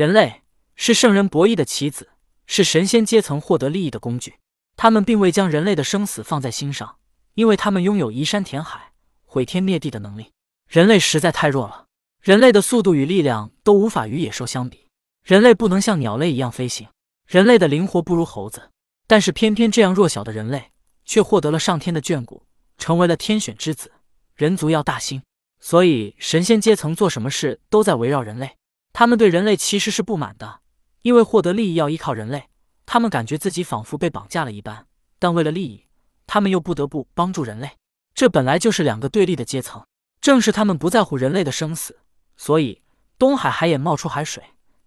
人类是圣人博弈的棋子，是神仙阶层获得利益的工具。他们并未将人类的生死放在心上，因为他们拥有移山填海、毁天灭地的能力。人类实在太弱了，人类的速度与力量都无法与野兽相比。人类不能像鸟类一样飞行，人类的灵活不如猴子。但是偏偏这样弱小的人类，却获得了上天的眷顾，成为了天选之子。人族要大兴，所以神仙阶层做什么事都在围绕人类。他们对人类其实是不满的，因为获得利益要依靠人类，他们感觉自己仿佛被绑架了一般。但为了利益，他们又不得不帮助人类。这本来就是两个对立的阶层。正是他们不在乎人类的生死，所以东海海眼冒出海水。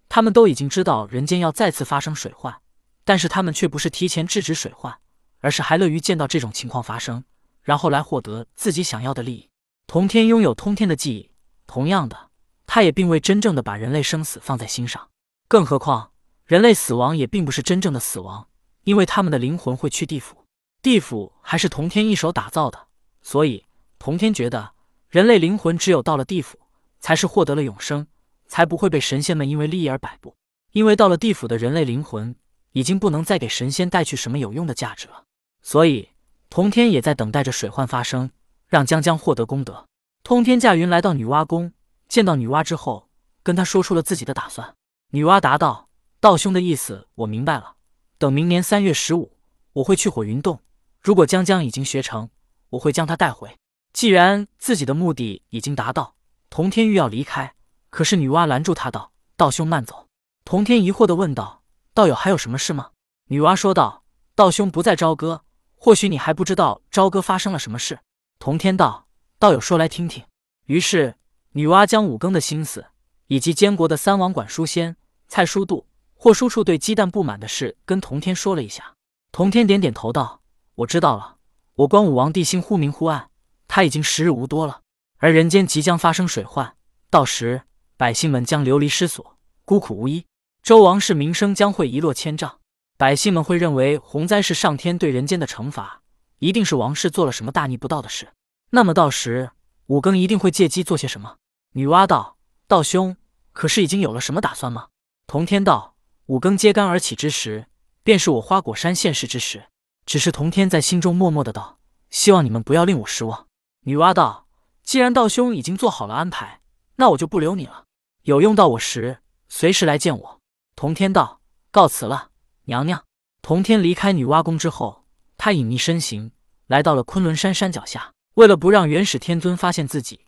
他们都已经知道人间要再次发生水患，但是他们却不是提前制止水患，而是还乐于见到这种情况发生，然后来获得自己想要的利益。同天拥有通天的记忆，同样的。他也并未真正的把人类生死放在心上，更何况人类死亡也并不是真正的死亡，因为他们的灵魂会去地府，地府还是童天一手打造的，所以童天觉得人类灵魂只有到了地府，才是获得了永生，才不会被神仙们因为利益而摆布。因为到了地府的人类灵魂已经不能再给神仙带去什么有用的价值了，所以童天也在等待着水患发生，让江江获得功德。通天驾云来到女娲宫。见到女娲之后，跟她说出了自己的打算。女娲答道：“道兄的意思我明白了。等明年三月十五，我会去火云洞。如果江江已经学成，我会将他带回。既然自己的目的已经达到，童天欲要离开，可是女娲拦住他道：‘道兄慢走。’童天疑惑的问道：‘道友还有什么事吗？’女娲说道：‘道兄不在朝歌，或许你还不知道朝歌发生了什么事。’童天道：‘道友说来听听。’于是。女娲将五更的心思，以及监国的三王管书仙、蔡叔度、霍叔处对鸡蛋不满的事，跟童天说了一下。童天点点头道：“我知道了。我观武王帝星忽明忽暗，他已经时日无多了。而人间即将发生水患，到时百姓们将流离失所，孤苦无依。周王室名声将会一落千丈，百姓们会认为洪灾是上天对人间的惩罚，一定是王室做了什么大逆不道的事。那么到时五更一定会借机做些什么？”女娲道：“道兄，可是已经有了什么打算吗？”童天道：“五更揭竿而起之时，便是我花果山现世之时。只是童天在心中默默的道：希望你们不要令我失望。”女娲道：“既然道兄已经做好了安排，那我就不留你了。有用到我时，随时来见我。”童天道：“告辞了，娘娘。”童天离开女娲宫之后，他隐匿身形，来到了昆仑山山脚下。为了不让元始天尊发现自己。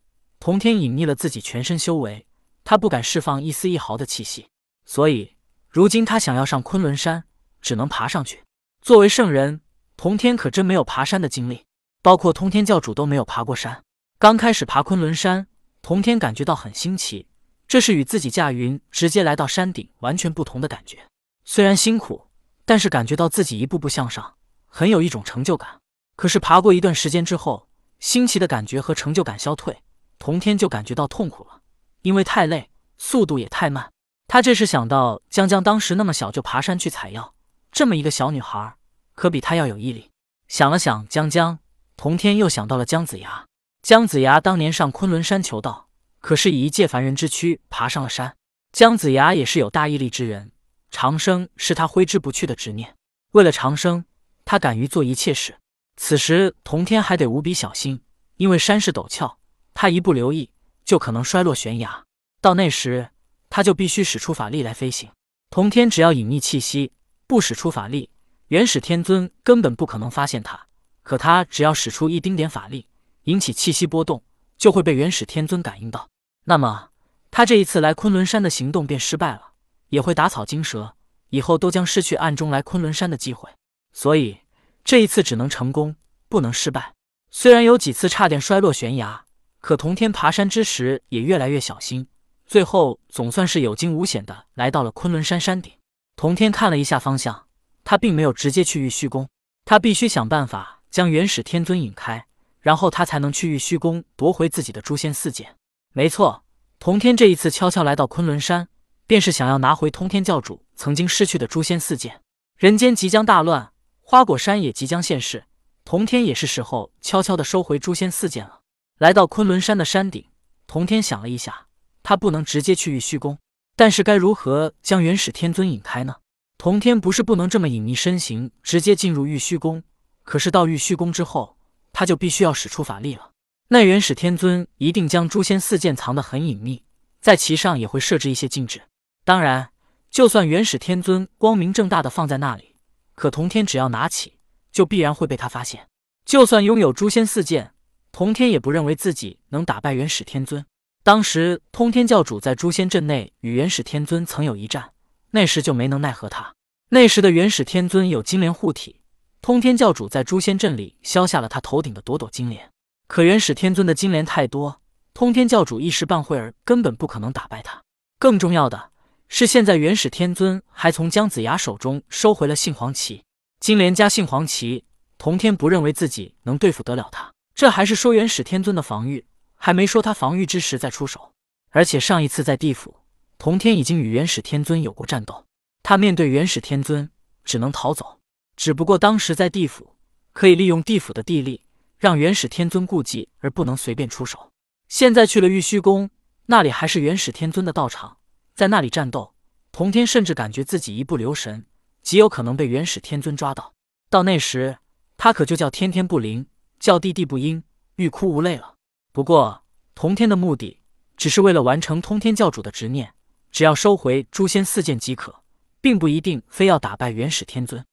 童天隐匿了自己全身修为，他不敢释放一丝一毫的气息，所以如今他想要上昆仑山，只能爬上去。作为圣人，童天可真没有爬山的经历，包括通天教主都没有爬过山。刚开始爬昆仑山，童天感觉到很新奇，这是与自己驾云直接来到山顶完全不同的感觉。虽然辛苦，但是感觉到自己一步步向上，很有一种成就感。可是爬过一段时间之后，新奇的感觉和成就感消退。童天就感觉到痛苦了，因为太累，速度也太慢。他这时想到江江当时那么小就爬山去采药，这么一个小女孩，可比他要有毅力。想了想江江，童天又想到了姜子牙。姜子牙当年上昆仑山求道，可是以一介凡人之躯爬上了山。姜子牙也是有大毅力之人，长生是他挥之不去的执念。为了长生，他敢于做一切事。此时童天还得无比小心，因为山势陡峭。他一不留意，就可能摔落悬崖。到那时，他就必须使出法力来飞行。同天只要隐匿气息，不使出法力，元始天尊根本不可能发现他。可他只要使出一丁点法力，引起气息波动，就会被元始天尊感应到。那么，他这一次来昆仑山的行动便失败了，也会打草惊蛇，以后都将失去暗中来昆仑山的机会。所以，这一次只能成功，不能失败。虽然有几次差点摔落悬崖。可童天爬山之时也越来越小心，最后总算是有惊无险的来到了昆仑山山顶。童天看了一下方向，他并没有直接去玉虚宫，他必须想办法将元始天尊引开，然后他才能去玉虚宫夺回自己的诛仙四剑。没错，童天这一次悄悄来到昆仑山，便是想要拿回通天教主曾经失去的诛仙四剑。人间即将大乱，花果山也即将现世，童天也是时候悄悄的收回诛仙四剑了。来到昆仑山的山顶，童天想了一下，他不能直接去玉虚宫，但是该如何将元始天尊引开呢？童天不是不能这么隐匿身形，直接进入玉虚宫，可是到玉虚宫之后，他就必须要使出法力了。那元始天尊一定将诛仙四剑藏得很隐秘，在其上也会设置一些禁制。当然，就算元始天尊光明正大的放在那里，可童天只要拿起，就必然会被他发现。就算拥有诛仙四剑，童天也不认为自己能打败元始天尊。当时通天教主在诛仙阵内与元始天尊曾有一战，那时就没能奈何他。那时的元始天尊有金莲护体，通天教主在诛仙阵里削下了他头顶的朵朵金莲。可元始天尊的金莲太多，通天教主一时半会儿根本不可能打败他。更重要的是，现在元始天尊还从姜子牙手中收回了杏黄旗，金莲加杏黄旗，童天不认为自己能对付得了他。这还是说元始天尊的防御。还没说他防御之时再出手，而且上一次在地府，童天已经与元始天尊有过战斗，他面对元始天尊只能逃走。只不过当时在地府，可以利用地府的地利，让元始天尊顾忌而不能随便出手。现在去了玉虚宫，那里还是元始天尊的道场，在那里战斗，童天甚至感觉自己一不留神，极有可能被元始天尊抓到。到那时，他可就叫天天不灵，叫地地不应，欲哭无泪了。不过，童天的目的只是为了完成通天教主的执念，只要收回诛仙四剑即可，并不一定非要打败元始天尊。